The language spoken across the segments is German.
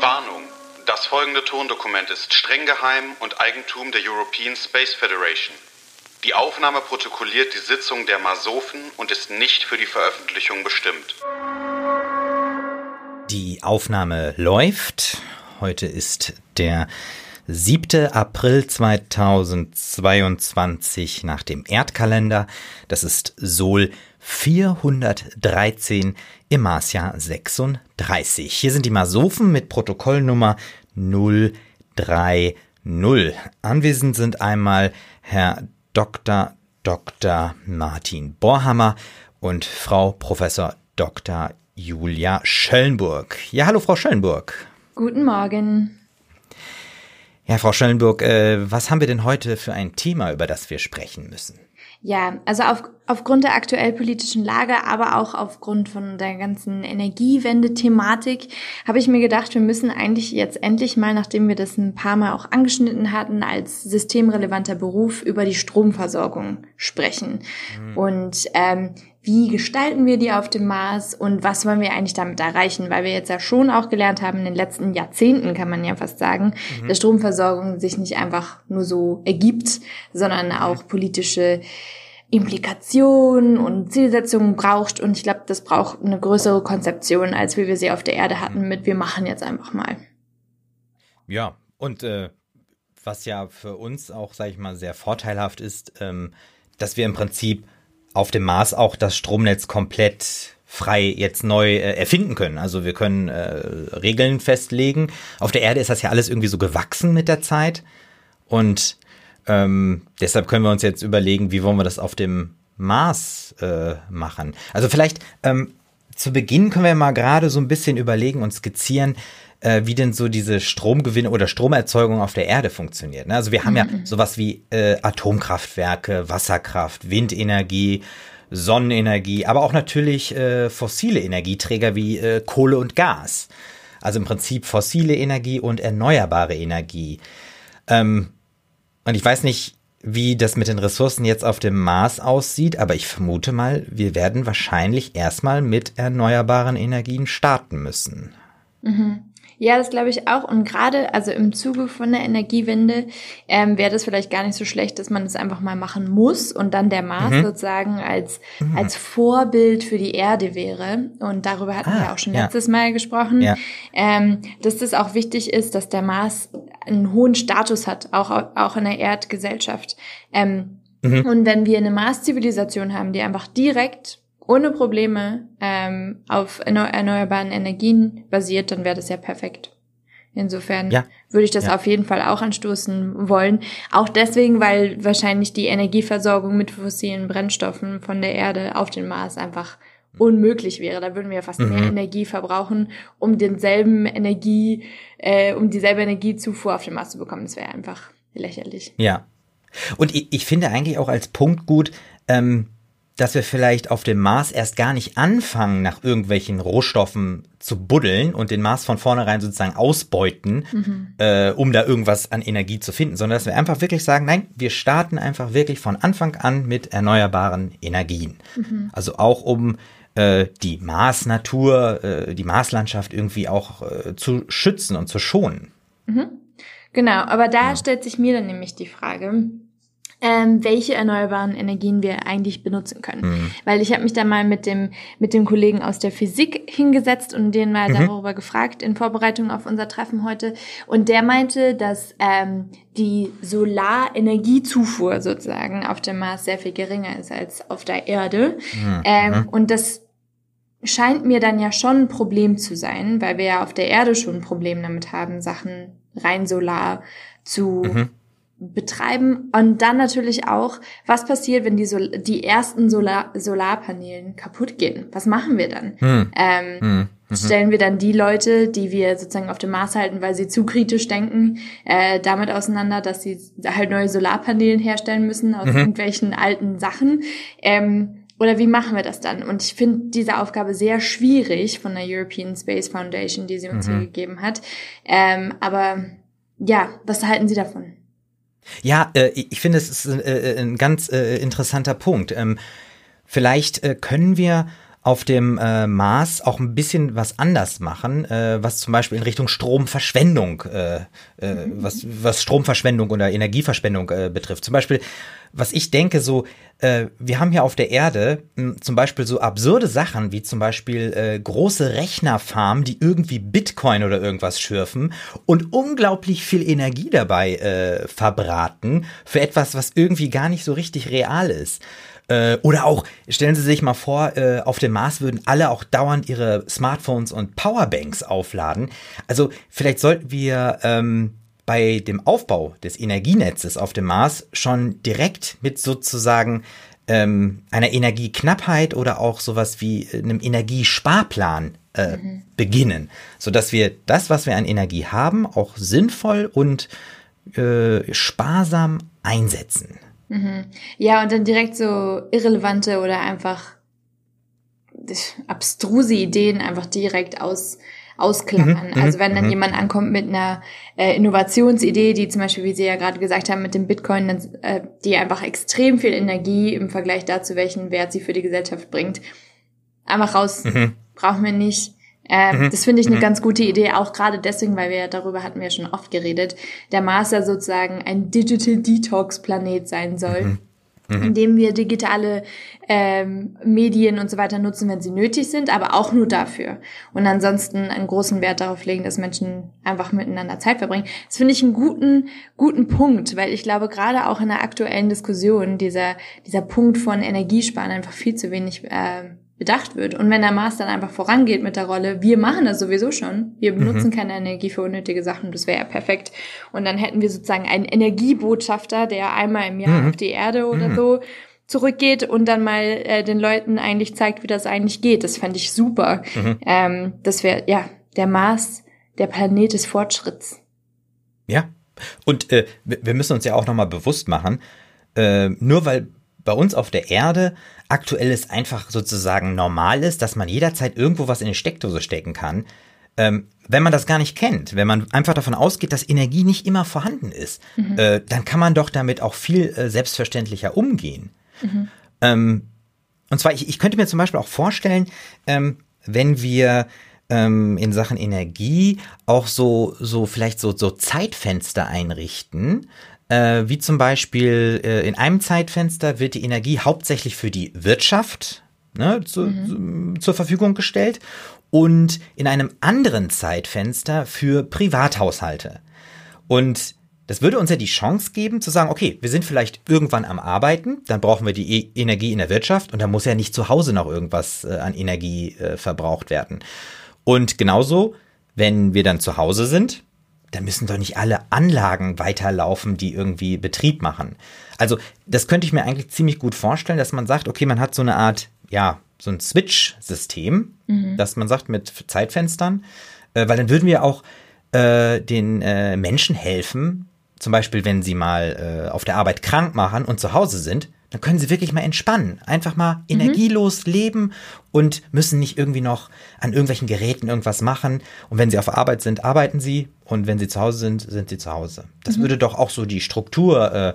Warnung. Das folgende Tondokument ist streng geheim und Eigentum der European Space Federation. Die Aufnahme protokolliert die Sitzung der Masofen und ist nicht für die Veröffentlichung bestimmt. Die Aufnahme läuft. Heute ist der 7. April 2022 nach dem Erdkalender. Das ist Sol 413 im Marsjahr 36. Hier sind die Masofen mit Protokollnummer 030. Anwesend sind einmal Herr Dr. Dr. Martin Borhammer und Frau Professor Dr. Julia Schöllenburg. Ja, hallo Frau Schöllenburg. Guten Morgen. Ja, Frau Schöllenburg, äh, was haben wir denn heute für ein Thema, über das wir sprechen müssen? Ja, also auf, aufgrund der aktuell politischen Lage, aber auch aufgrund von der ganzen Energiewende-Thematik habe ich mir gedacht, wir müssen eigentlich jetzt endlich mal, nachdem wir das ein paar Mal auch angeschnitten hatten, als systemrelevanter Beruf über die Stromversorgung sprechen. Mhm. Und ähm, wie gestalten wir die auf dem Mars und was wollen wir eigentlich damit erreichen? Weil wir jetzt ja schon auch gelernt haben, in den letzten Jahrzehnten kann man ja fast sagen, mhm. dass Stromversorgung sich nicht einfach nur so ergibt, sondern auch politische Implikationen und Zielsetzungen braucht. Und ich glaube, das braucht eine größere Konzeption, als wie wir sie auf der Erde hatten, mit wir machen jetzt einfach mal. Ja, und äh, was ja für uns auch, sage ich mal, sehr vorteilhaft ist, ähm, dass wir im Prinzip auf dem Mars auch das Stromnetz komplett frei jetzt neu äh, erfinden können. Also wir können äh, Regeln festlegen. Auf der Erde ist das ja alles irgendwie so gewachsen mit der Zeit. Und ähm, deshalb können wir uns jetzt überlegen, wie wollen wir das auf dem Mars äh, machen. Also vielleicht ähm, zu Beginn können wir mal gerade so ein bisschen überlegen und skizzieren, äh, wie denn so diese Stromgewinne oder Stromerzeugung auf der Erde funktioniert. Ne? Also wir haben mhm. ja sowas wie äh, Atomkraftwerke, Wasserkraft, Windenergie, Sonnenenergie, aber auch natürlich äh, fossile Energieträger wie äh, Kohle und Gas. Also im Prinzip fossile Energie und erneuerbare Energie. Ähm, und ich weiß nicht, wie das mit den Ressourcen jetzt auf dem Mars aussieht, aber ich vermute mal, wir werden wahrscheinlich erstmal mit erneuerbaren Energien starten müssen. Mhm. Ja, das glaube ich auch. Und gerade, also im Zuge von der Energiewende, ähm, wäre das vielleicht gar nicht so schlecht, dass man das einfach mal machen muss und dann der Mars mhm. sozusagen als, mhm. als Vorbild für die Erde wäre. Und darüber hatten ah, wir auch schon ja. letztes Mal gesprochen, ja. ähm, dass das auch wichtig ist, dass der Mars einen hohen Status hat, auch, auch in der Erdgesellschaft. Ähm, mhm. Und wenn wir eine Mars-Zivilisation haben, die einfach direkt ohne Probleme ähm, auf erneuerbaren Energien basiert, dann wäre das ja perfekt. Insofern ja. würde ich das ja. auf jeden Fall auch anstoßen wollen. Auch deswegen, weil wahrscheinlich die Energieversorgung mit fossilen Brennstoffen von der Erde auf den Mars einfach unmöglich wäre. Da würden wir ja fast mhm. mehr Energie verbrauchen, um denselben Energie, äh, um dieselbe Energiezufuhr auf den Mars zu bekommen. Das wäre einfach lächerlich. Ja. Und ich, ich finde eigentlich auch als Punkt gut, ähm, dass wir vielleicht auf dem Mars erst gar nicht anfangen, nach irgendwelchen Rohstoffen zu buddeln und den Mars von vornherein sozusagen ausbeuten, mhm. äh, um da irgendwas an Energie zu finden, sondern dass wir einfach wirklich sagen, nein, wir starten einfach wirklich von Anfang an mit erneuerbaren Energien. Mhm. Also auch um äh, die Marsnatur, äh, die Marslandschaft irgendwie auch äh, zu schützen und zu schonen. Mhm. Genau, aber da ja. stellt sich mir dann nämlich die Frage, ähm, welche erneuerbaren Energien wir eigentlich benutzen können. Mhm. Weil ich habe mich da mal mit dem, mit dem Kollegen aus der Physik hingesetzt und den mal mhm. darüber gefragt in Vorbereitung auf unser Treffen heute. Und der meinte, dass ähm, die Solarenergiezufuhr sozusagen auf dem Mars sehr viel geringer ist als auf der Erde. Mhm. Ähm, mhm. und das scheint mir dann ja schon ein Problem zu sein, weil wir ja auf der Erde schon ein Problem damit haben, Sachen rein solar zu mhm betreiben und dann natürlich auch, was passiert, wenn die, Sol die ersten Solar Solarpanelen kaputt gehen? Was machen wir dann? Hm. Ähm, hm. Mhm. Stellen wir dann die Leute, die wir sozusagen auf dem Mars halten, weil sie zu kritisch denken, äh, damit auseinander, dass sie halt neue Solarpanelen herstellen müssen aus mhm. irgendwelchen alten Sachen? Ähm, oder wie machen wir das dann? Und ich finde diese Aufgabe sehr schwierig von der European Space Foundation, die sie uns mhm. hier gegeben hat. Ähm, aber ja, was halten Sie davon? Ja, äh, ich finde, es ist äh, ein ganz äh, interessanter Punkt. Ähm, vielleicht äh, können wir auf dem äh, Mars auch ein bisschen was anders machen, äh, was zum Beispiel in Richtung Stromverschwendung, äh, äh, was, was Stromverschwendung oder Energieverschwendung äh, betrifft. Zum Beispiel, was ich denke, so, äh, wir haben hier auf der Erde mh, zum Beispiel so absurde Sachen wie zum Beispiel äh, große Rechnerfarmen, die irgendwie Bitcoin oder irgendwas schürfen und unglaublich viel Energie dabei äh, verbraten für etwas, was irgendwie gar nicht so richtig real ist. Äh, oder auch, stellen Sie sich mal vor, äh, auf dem Mars würden alle auch dauernd ihre Smartphones und Powerbanks aufladen. Also vielleicht sollten wir ähm, bei dem Aufbau des Energienetzes auf dem Mars schon direkt mit sozusagen ähm, einer Energieknappheit oder auch sowas wie einem Energiesparplan äh, mhm. beginnen, sodass wir das, was wir an Energie haben, auch sinnvoll und äh, sparsam einsetzen. Mhm. Ja, und dann direkt so irrelevante oder einfach abstruse Ideen einfach direkt aus, ausklammern. Mhm, also wenn dann mhm. jemand ankommt mit einer äh, Innovationsidee, die zum Beispiel, wie Sie ja gerade gesagt haben, mit dem Bitcoin, äh, die einfach extrem viel Energie im Vergleich dazu, welchen Wert sie für die Gesellschaft bringt, einfach raus, mhm. brauchen wir nicht. Ähm, mhm. Das finde ich eine mhm. ganz gute Idee, auch gerade deswegen, weil wir darüber hatten wir schon oft geredet, der Mars ja sozusagen ein Digital Detox Planet sein soll. Mhm. Mhm. indem wir digitale ähm, Medien und so weiter nutzen, wenn sie nötig sind, aber auch nur dafür. Und ansonsten einen großen Wert darauf legen, dass Menschen einfach miteinander Zeit verbringen. Das finde ich einen guten, guten Punkt, weil ich glaube, gerade auch in der aktuellen Diskussion dieser, dieser Punkt von Energiesparen einfach viel zu wenig äh, bedacht wird. Und wenn der Mars dann einfach vorangeht mit der Rolle, wir machen das sowieso schon, wir mhm. benutzen mhm. keine Energie für unnötige Sachen, das wäre ja perfekt. Und dann hätten wir sozusagen einen Energiebotschafter, der einmal im Jahr mhm. auf die Erde oder mhm. so zurückgeht und dann mal äh, den Leuten eigentlich zeigt, wie das eigentlich geht. Das fände ich super. Mhm. Ähm, das wäre, ja, der Mars, der Planet des Fortschritts. Ja. Und äh, wir müssen uns ja auch nochmal bewusst machen, äh, nur weil bei uns auf der Erde aktuell es einfach sozusagen normal ist, dass man jederzeit irgendwo was in die Steckdose stecken kann, ähm, wenn man das gar nicht kennt, wenn man einfach davon ausgeht, dass Energie nicht immer vorhanden ist, mhm. äh, dann kann man doch damit auch viel äh, selbstverständlicher umgehen. Mhm. Ähm, und zwar, ich, ich könnte mir zum Beispiel auch vorstellen, ähm, wenn wir ähm, in Sachen Energie auch so, so vielleicht so, so Zeitfenster einrichten, äh, wie zum Beispiel äh, in einem Zeitfenster wird die Energie hauptsächlich für die Wirtschaft ne, zu, mhm. zur Verfügung gestellt und in einem anderen Zeitfenster für Privathaushalte. Und das würde uns ja die Chance geben zu sagen, okay, wir sind vielleicht irgendwann am Arbeiten, dann brauchen wir die e Energie in der Wirtschaft und da muss ja nicht zu Hause noch irgendwas äh, an Energie äh, verbraucht werden. Und genauso, wenn wir dann zu Hause sind, da müssen doch nicht alle Anlagen weiterlaufen, die irgendwie Betrieb machen. Also das könnte ich mir eigentlich ziemlich gut vorstellen, dass man sagt, okay, man hat so eine Art, ja, so ein Switch-System, mhm. dass man sagt mit Zeitfenstern, äh, weil dann würden wir auch äh, den äh, Menschen helfen, zum Beispiel wenn sie mal äh, auf der Arbeit krank machen und zu Hause sind, dann können sie wirklich mal entspannen, einfach mal mhm. energielos leben und müssen nicht irgendwie noch an irgendwelchen Geräten irgendwas machen. Und wenn sie auf Arbeit sind, arbeiten sie und wenn sie zu Hause sind, sind sie zu Hause. Das mhm. würde doch auch so die Struktur äh,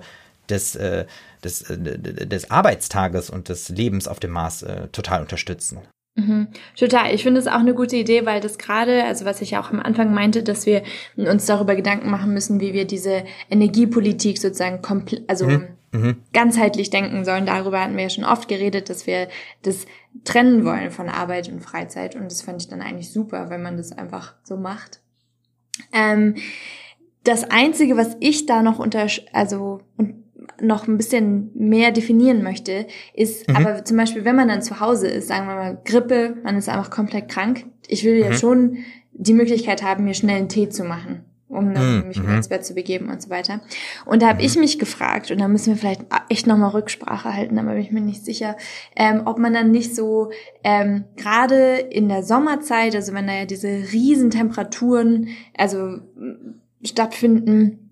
des, äh, des, äh, des Arbeitstages und des Lebens auf dem Mars äh, total unterstützen. Mhm, total. Ich finde es auch eine gute Idee, weil das gerade, also was ich ja auch am Anfang meinte, dass wir uns darüber Gedanken machen müssen, wie wir diese Energiepolitik sozusagen komplett, also mhm. Mhm. ganzheitlich denken sollen. Darüber hatten wir ja schon oft geredet, dass wir das trennen wollen von Arbeit und Freizeit. Und das fand ich dann eigentlich super, wenn man das einfach so macht. Ähm, das einzige, was ich da noch unter, also noch ein bisschen mehr definieren möchte, ist mhm. aber zum Beispiel, wenn man dann zu Hause ist, sagen wir mal Grippe, man ist einfach komplett krank. Ich will mhm. ja schon die Möglichkeit haben, mir schnell einen Tee zu machen, um dann mhm. mich mhm. ins Bett zu begeben und so weiter. Und da habe ich mhm. mich gefragt, und da müssen wir vielleicht echt nochmal Rücksprache halten, aber bin ich mir nicht sicher, ähm, ob man dann nicht so ähm, gerade in der Sommerzeit, also wenn da ja diese riesen Temperaturen also stattfinden,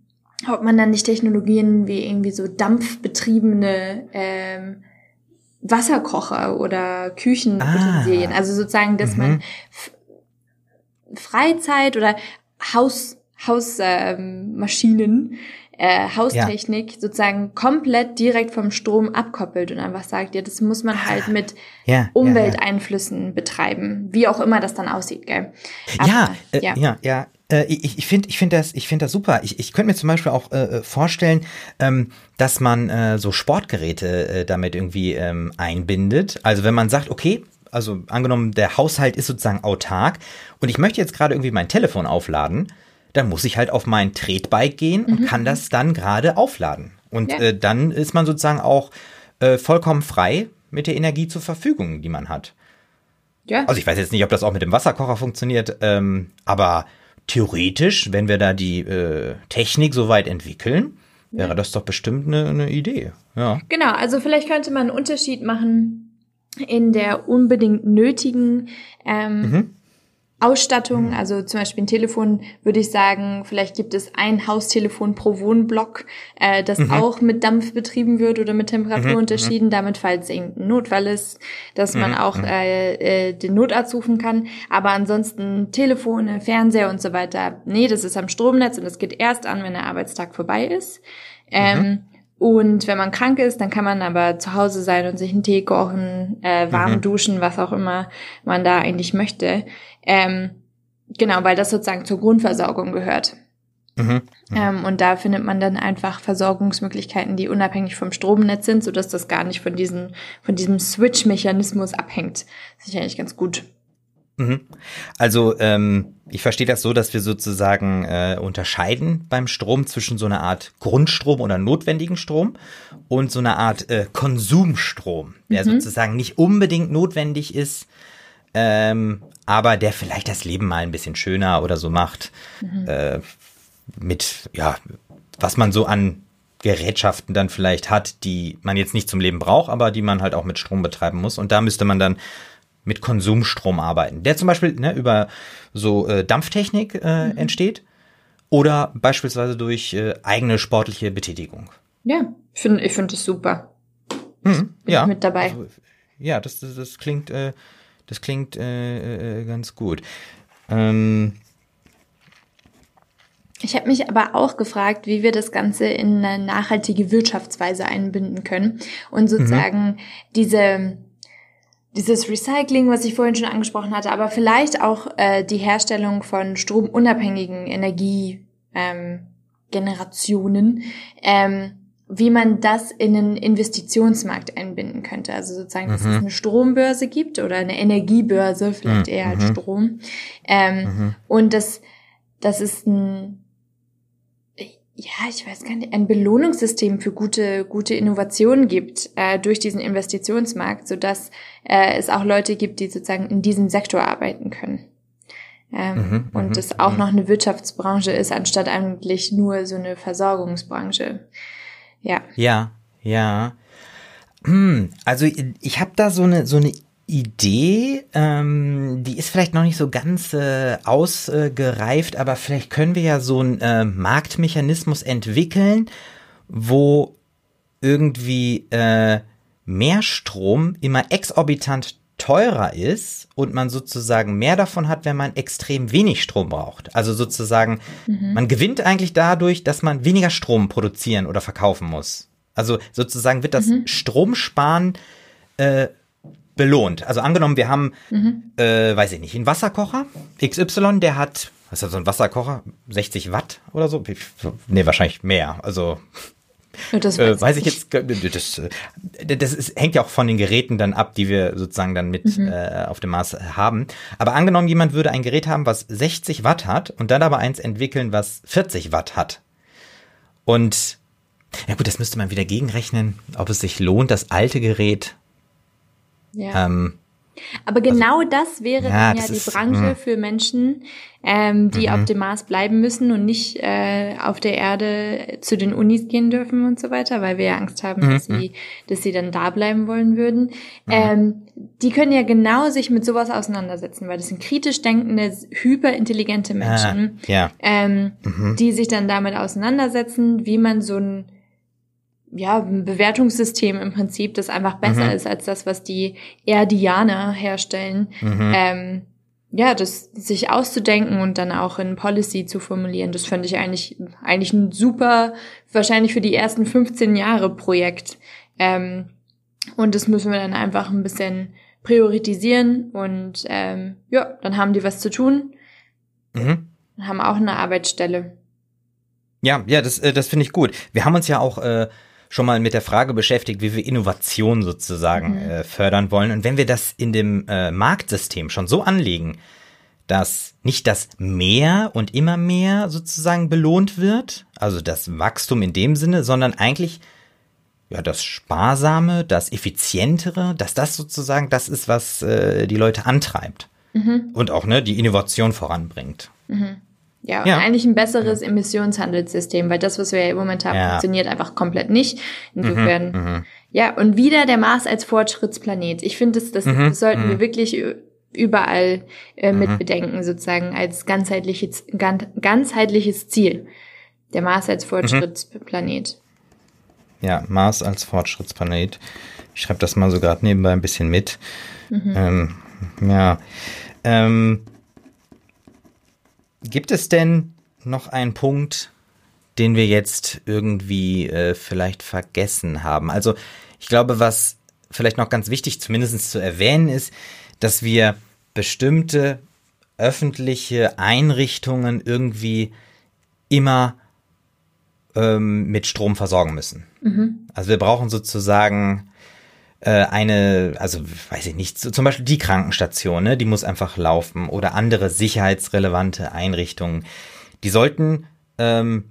ob man dann nicht Technologien wie irgendwie so dampfbetriebene ähm, Wasserkocher oder Küchenutensilien, ah. also sozusagen, dass mhm. man Freizeit oder Haus Hausmaschinen ähm, äh, Haustechnik ja. sozusagen komplett direkt vom Strom abkoppelt und einfach sagt, ja, das muss man halt mit ja, Umwelteinflüssen ja, betreiben, wie auch immer das dann aussieht, gell? Aber, ja, äh, ja, ja, ja. Äh, ich ich finde ich finde das, ich finde das super. Ich, ich könnte mir zum Beispiel auch äh, äh, vorstellen, ähm, dass man äh, so Sportgeräte äh, damit irgendwie ähm, einbindet. Also wenn man sagt, okay, also angenommen, der Haushalt ist sozusagen autark und ich möchte jetzt gerade irgendwie mein Telefon aufladen, dann muss ich halt auf mein Tretbike gehen und mhm. kann das dann gerade aufladen. Und ja. äh, dann ist man sozusagen auch äh, vollkommen frei mit der Energie zur Verfügung, die man hat. Ja. Also ich weiß jetzt nicht, ob das auch mit dem Wasserkocher funktioniert, ähm, aber theoretisch, wenn wir da die äh, Technik soweit entwickeln, wäre das doch bestimmt eine, eine Idee. Ja. Genau, also vielleicht könnte man einen Unterschied machen in der unbedingt nötigen ähm, mhm. Ausstattung, mhm. also zum Beispiel ein Telefon, würde ich sagen, vielleicht gibt es ein Haustelefon pro Wohnblock, äh, das mhm. auch mit Dampf betrieben wird oder mit Temperaturunterschieden, mhm. damit falls irgendein Notfall ist, dass man mhm. auch mhm. äh, äh, den Notarzt rufen kann. Aber ansonsten Telefone, Fernseher und so weiter, nee, das ist am Stromnetz und das geht erst an, wenn der Arbeitstag vorbei ist. Ähm, mhm. Und wenn man krank ist, dann kann man aber zu Hause sein und sich einen Tee kochen, äh, warm mhm. duschen, was auch immer man da eigentlich möchte. Ähm, genau, weil das sozusagen zur Grundversorgung gehört. Mhm. Mhm. Ähm, und da findet man dann einfach Versorgungsmöglichkeiten, die unabhängig vom Stromnetz sind, sodass das gar nicht von diesem, von diesem Switch-Mechanismus abhängt. Das ist eigentlich ganz gut. Mhm. Also ähm, ich verstehe das so, dass wir sozusagen äh, unterscheiden beim Strom zwischen so einer Art Grundstrom oder notwendigen Strom und so einer Art äh, Konsumstrom, der mhm. sozusagen nicht unbedingt notwendig ist, ähm, aber der vielleicht das Leben mal ein bisschen schöner oder so macht. Mhm. Äh, mit, ja, was man so an Gerätschaften dann vielleicht hat, die man jetzt nicht zum Leben braucht, aber die man halt auch mit Strom betreiben muss. Und da müsste man dann mit Konsumstrom arbeiten, der zum Beispiel ne, über so äh, Dampftechnik äh, mhm. entsteht oder beispielsweise durch äh, eigene sportliche Betätigung. Ja, ich finde ich finde das super. Mhm, ja. mit dabei. Also, ja, das, das, das klingt, äh, das klingt äh, äh, ganz gut. Ähm, ich habe mich aber auch gefragt, wie wir das Ganze in eine nachhaltige Wirtschaftsweise einbinden können und sozusagen mhm. diese dieses Recycling, was ich vorhin schon angesprochen hatte, aber vielleicht auch äh, die Herstellung von stromunabhängigen Energiegenerationen, ähm, ähm, wie man das in einen Investitionsmarkt einbinden könnte. Also sozusagen, dass mhm. es eine Strombörse gibt oder eine Energiebörse, vielleicht mhm. eher als mhm. Strom. Ähm, mhm. Und das, das ist ein ja, ich weiß gar nicht, ein Belohnungssystem für gute, gute Innovationen gibt äh, durch diesen Investitionsmarkt, so dass äh, es auch Leute gibt, die sozusagen in diesem Sektor arbeiten können. Ähm, mhm, und es auch mhm. noch eine Wirtschaftsbranche ist, anstatt eigentlich nur so eine Versorgungsbranche. Ja. Ja, ja. Hm, also ich habe da so eine so eine Idee, ähm, die ist vielleicht noch nicht so ganz äh, ausgereift, aber vielleicht können wir ja so einen äh, Marktmechanismus entwickeln, wo irgendwie äh, mehr Strom immer exorbitant teurer ist und man sozusagen mehr davon hat, wenn man extrem wenig Strom braucht. Also sozusagen, mhm. man gewinnt eigentlich dadurch, dass man weniger Strom produzieren oder verkaufen muss. Also sozusagen wird das mhm. Stromsparen äh, belohnt. Also angenommen, wir haben, mhm. äh, weiß ich nicht, einen Wasserkocher XY, der hat, was ist das, so ein Wasserkocher? 60 Watt oder so? Nee, wahrscheinlich mehr. Also das weiß, äh, weiß ich jetzt, das, äh, das ist, hängt ja auch von den Geräten dann ab, die wir sozusagen dann mit mhm. äh, auf dem Mars haben. Aber angenommen, jemand würde ein Gerät haben, was 60 Watt hat und dann aber eins entwickeln, was 40 Watt hat. Und ja gut, das müsste man wieder gegenrechnen, ob es sich lohnt, das alte Gerät ja. Ähm, aber genau also, das wäre ja, dann ja die ist, Branche mh. für Menschen, ähm, die mhm. auf dem Mars bleiben müssen und nicht äh, auf der Erde zu den Unis gehen dürfen und so weiter, weil wir ja Angst haben, mhm. dass sie, dass sie dann da bleiben wollen würden. Mhm. Ähm, die können ja genau sich mit sowas auseinandersetzen, weil das sind kritisch denkende, hyperintelligente Menschen, ah, ja. ähm, mhm. die sich dann damit auseinandersetzen, wie man so ein ja, ein Bewertungssystem im Prinzip, das einfach besser mhm. ist als das, was die Erdianer herstellen, mhm. ähm, ja, das sich auszudenken und dann auch in Policy zu formulieren, das fände ich eigentlich, eigentlich ein super, wahrscheinlich für die ersten 15 Jahre Projekt. Ähm, und das müssen wir dann einfach ein bisschen priorisieren und ähm, ja, dann haben die was zu tun. Mhm. Haben auch eine Arbeitsstelle. Ja, ja, das, äh, das finde ich gut. Wir haben uns ja auch äh, schon mal mit der Frage beschäftigt, wie wir Innovation sozusagen mhm. äh, fördern wollen. Und wenn wir das in dem äh, Marktsystem schon so anlegen, dass nicht das mehr und immer mehr sozusagen belohnt wird, also das Wachstum in dem Sinne, sondern eigentlich ja das Sparsame, das Effizientere, dass das sozusagen das ist, was äh, die Leute antreibt mhm. und auch ne die Innovation voranbringt. Mhm. Ja, ja. eigentlich ein besseres. Emissionshandelssystem, weil das, was wir ja momentan ja. funktioniert, einfach komplett nicht. Insofern, mhm, mhm, ja, und wieder der Mars als Fortschrittsplanet. Ich finde, das, das, mhm, das sollten wir mhm. wirklich überall äh, mit mhm. bedenken, sozusagen als ganzheitliches, ganz, ganzheitliches Ziel. Der Mars als Fortschrittsplanet. Ja, Mars als Fortschrittsplanet. Ich schreibe das mal so gerade nebenbei ein bisschen mit. Ähm, ja. Ähm, Gibt es denn noch einen Punkt, den wir jetzt irgendwie äh, vielleicht vergessen haben? Also ich glaube, was vielleicht noch ganz wichtig zumindest zu erwähnen ist, dass wir bestimmte öffentliche Einrichtungen irgendwie immer ähm, mit Strom versorgen müssen. Mhm. Also wir brauchen sozusagen eine, also weiß ich nicht, so, zum Beispiel die Krankenstation, ne, die muss einfach laufen oder andere sicherheitsrelevante Einrichtungen. Die sollten ähm,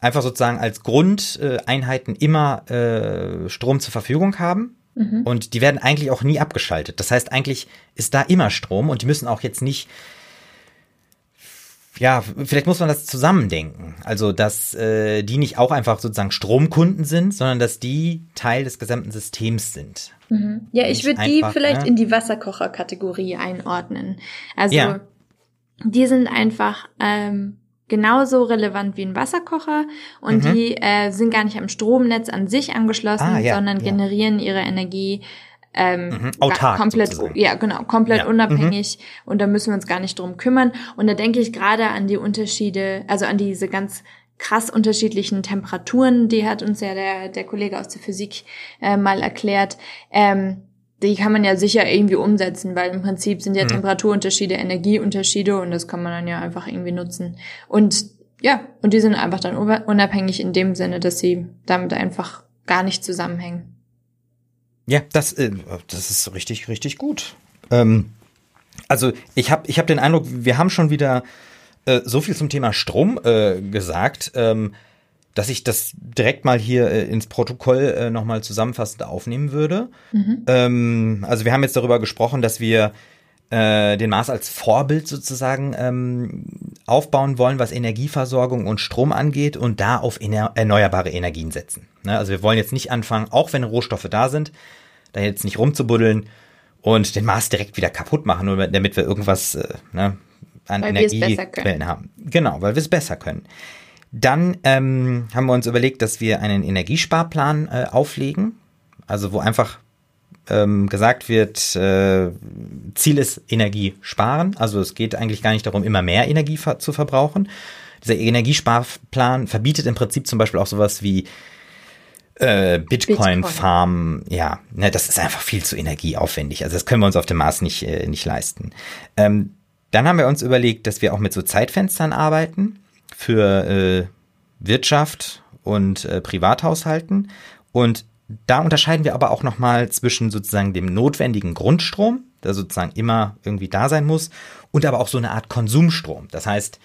einfach sozusagen als Grundeinheiten äh, immer äh, Strom zur Verfügung haben. Mhm. Und die werden eigentlich auch nie abgeschaltet. Das heißt, eigentlich ist da immer Strom und die müssen auch jetzt nicht ja, vielleicht muss man das zusammendenken. Also, dass äh, die nicht auch einfach sozusagen Stromkunden sind, sondern dass die Teil des gesamten Systems sind. Mhm. Ja, ich würde die vielleicht ne? in die Wasserkocher-Kategorie einordnen. Also, ja. die sind einfach ähm, genauso relevant wie ein Wasserkocher und mhm. die äh, sind gar nicht am Stromnetz an sich angeschlossen, ah, ja, sondern ja. generieren ihre Energie ähm, mhm, autark komplett, sozusagen. ja genau, komplett ja. unabhängig mhm. und da müssen wir uns gar nicht drum kümmern. Und da denke ich gerade an die Unterschiede, also an diese ganz krass unterschiedlichen Temperaturen, die hat uns ja der, der Kollege aus der Physik äh, mal erklärt. Ähm, die kann man ja sicher irgendwie umsetzen, weil im Prinzip sind ja mhm. Temperaturunterschiede Energieunterschiede und das kann man dann ja einfach irgendwie nutzen. Und ja, und die sind einfach dann unabhängig in dem Sinne, dass sie damit einfach gar nicht zusammenhängen. Ja, das, äh, das ist richtig, richtig gut. Ähm, also ich habe ich hab den Eindruck, wir haben schon wieder äh, so viel zum Thema Strom äh, gesagt, ähm, dass ich das direkt mal hier äh, ins Protokoll äh, nochmal zusammenfassend aufnehmen würde. Mhm. Ähm, also wir haben jetzt darüber gesprochen, dass wir äh, den Mars als Vorbild sozusagen ähm, aufbauen wollen, was Energieversorgung und Strom angeht und da auf erneuerbare Energien setzen. Ne? Also wir wollen jetzt nicht anfangen, auch wenn Rohstoffe da sind, da jetzt nicht rumzubuddeln und den Mars direkt wieder kaputt machen, nur damit wir irgendwas äh, ne, an Energiequellen haben. Genau, weil wir es besser können. Dann ähm, haben wir uns überlegt, dass wir einen Energiesparplan äh, auflegen, also wo einfach ähm, gesagt wird, äh, Ziel ist Energie sparen. Also es geht eigentlich gar nicht darum, immer mehr Energie ver zu verbrauchen. Dieser Energiesparplan verbietet im Prinzip zum Beispiel auch sowas wie äh, Bitcoin-Farm, Bitcoin. ja, ne, das ist einfach viel zu energieaufwendig. Also das können wir uns auf dem Mars nicht, äh, nicht leisten. Ähm, dann haben wir uns überlegt, dass wir auch mit so Zeitfenstern arbeiten für äh, Wirtschaft und äh, Privathaushalten. Und da unterscheiden wir aber auch nochmal zwischen sozusagen dem notwendigen Grundstrom, der sozusagen immer irgendwie da sein muss, und aber auch so eine Art Konsumstrom. Das heißt,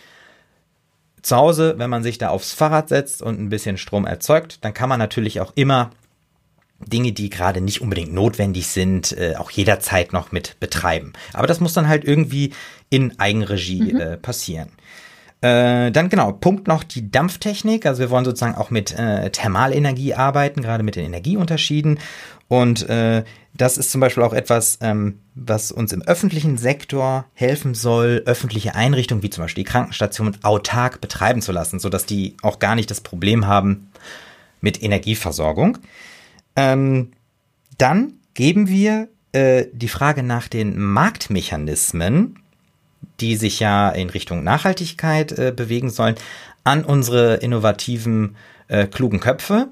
zu Hause, wenn man sich da aufs Fahrrad setzt und ein bisschen Strom erzeugt, dann kann man natürlich auch immer Dinge, die gerade nicht unbedingt notwendig sind, äh, auch jederzeit noch mit betreiben. Aber das muss dann halt irgendwie in Eigenregie mhm. äh, passieren. Äh, dann genau, Punkt noch die Dampftechnik. Also wir wollen sozusagen auch mit äh, Thermalenergie arbeiten, gerade mit den Energieunterschieden. Und äh, das ist zum Beispiel auch etwas, ähm, was uns im öffentlichen Sektor helfen soll, öffentliche Einrichtungen wie zum Beispiel die Krankenstation autark betreiben zu lassen, sodass die auch gar nicht das Problem haben mit Energieversorgung. Ähm, dann geben wir äh, die Frage nach den Marktmechanismen, die sich ja in Richtung Nachhaltigkeit äh, bewegen sollen, an unsere innovativen, äh, klugen Köpfe,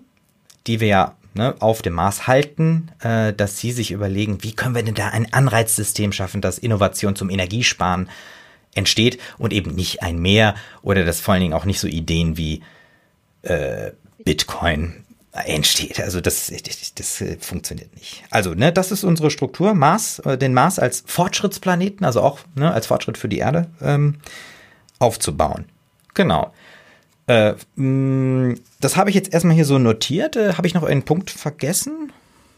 die wir ja ne, auf dem Mars halten, äh, dass sie sich überlegen, wie können wir denn da ein Anreizsystem schaffen, dass Innovation zum Energiesparen entsteht und eben nicht ein Mehr oder das vor allen Dingen auch nicht so Ideen wie äh, Bitcoin entsteht. Also das, das, das funktioniert nicht. Also, ne, das ist unsere Struktur. Mars, äh, den Mars als Fortschrittsplaneten, also auch ne, als Fortschritt für die Erde ähm, aufzubauen. Genau. Äh, mh, das habe ich jetzt erstmal hier so notiert. Äh, habe ich noch einen Punkt vergessen?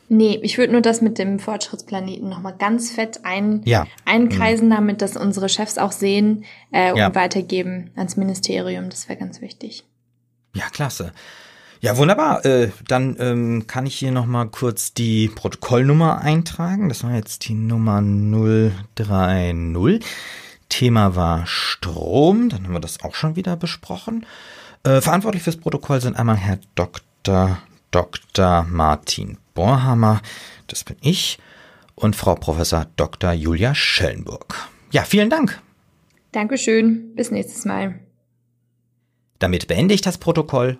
Nee, ich würde nur das mit dem Fortschrittsplaneten nochmal ganz fett ein, ja. einkreisen, damit das unsere Chefs auch sehen äh, und ja. weitergeben ans Ministerium. Das wäre ganz wichtig. Ja, klasse. Ja, wunderbar. Äh, dann ähm, kann ich hier nochmal kurz die Protokollnummer eintragen. Das war jetzt die Nummer 030. Thema war Strom. Dann haben wir das auch schon wieder besprochen. Äh, verantwortlich fürs Protokoll sind einmal Herr Dr. Dr. Martin Borhammer, das bin ich, und Frau Professor Dr. Julia Schellenburg. Ja, vielen Dank. Dankeschön. Bis nächstes Mal. Damit beende ich das Protokoll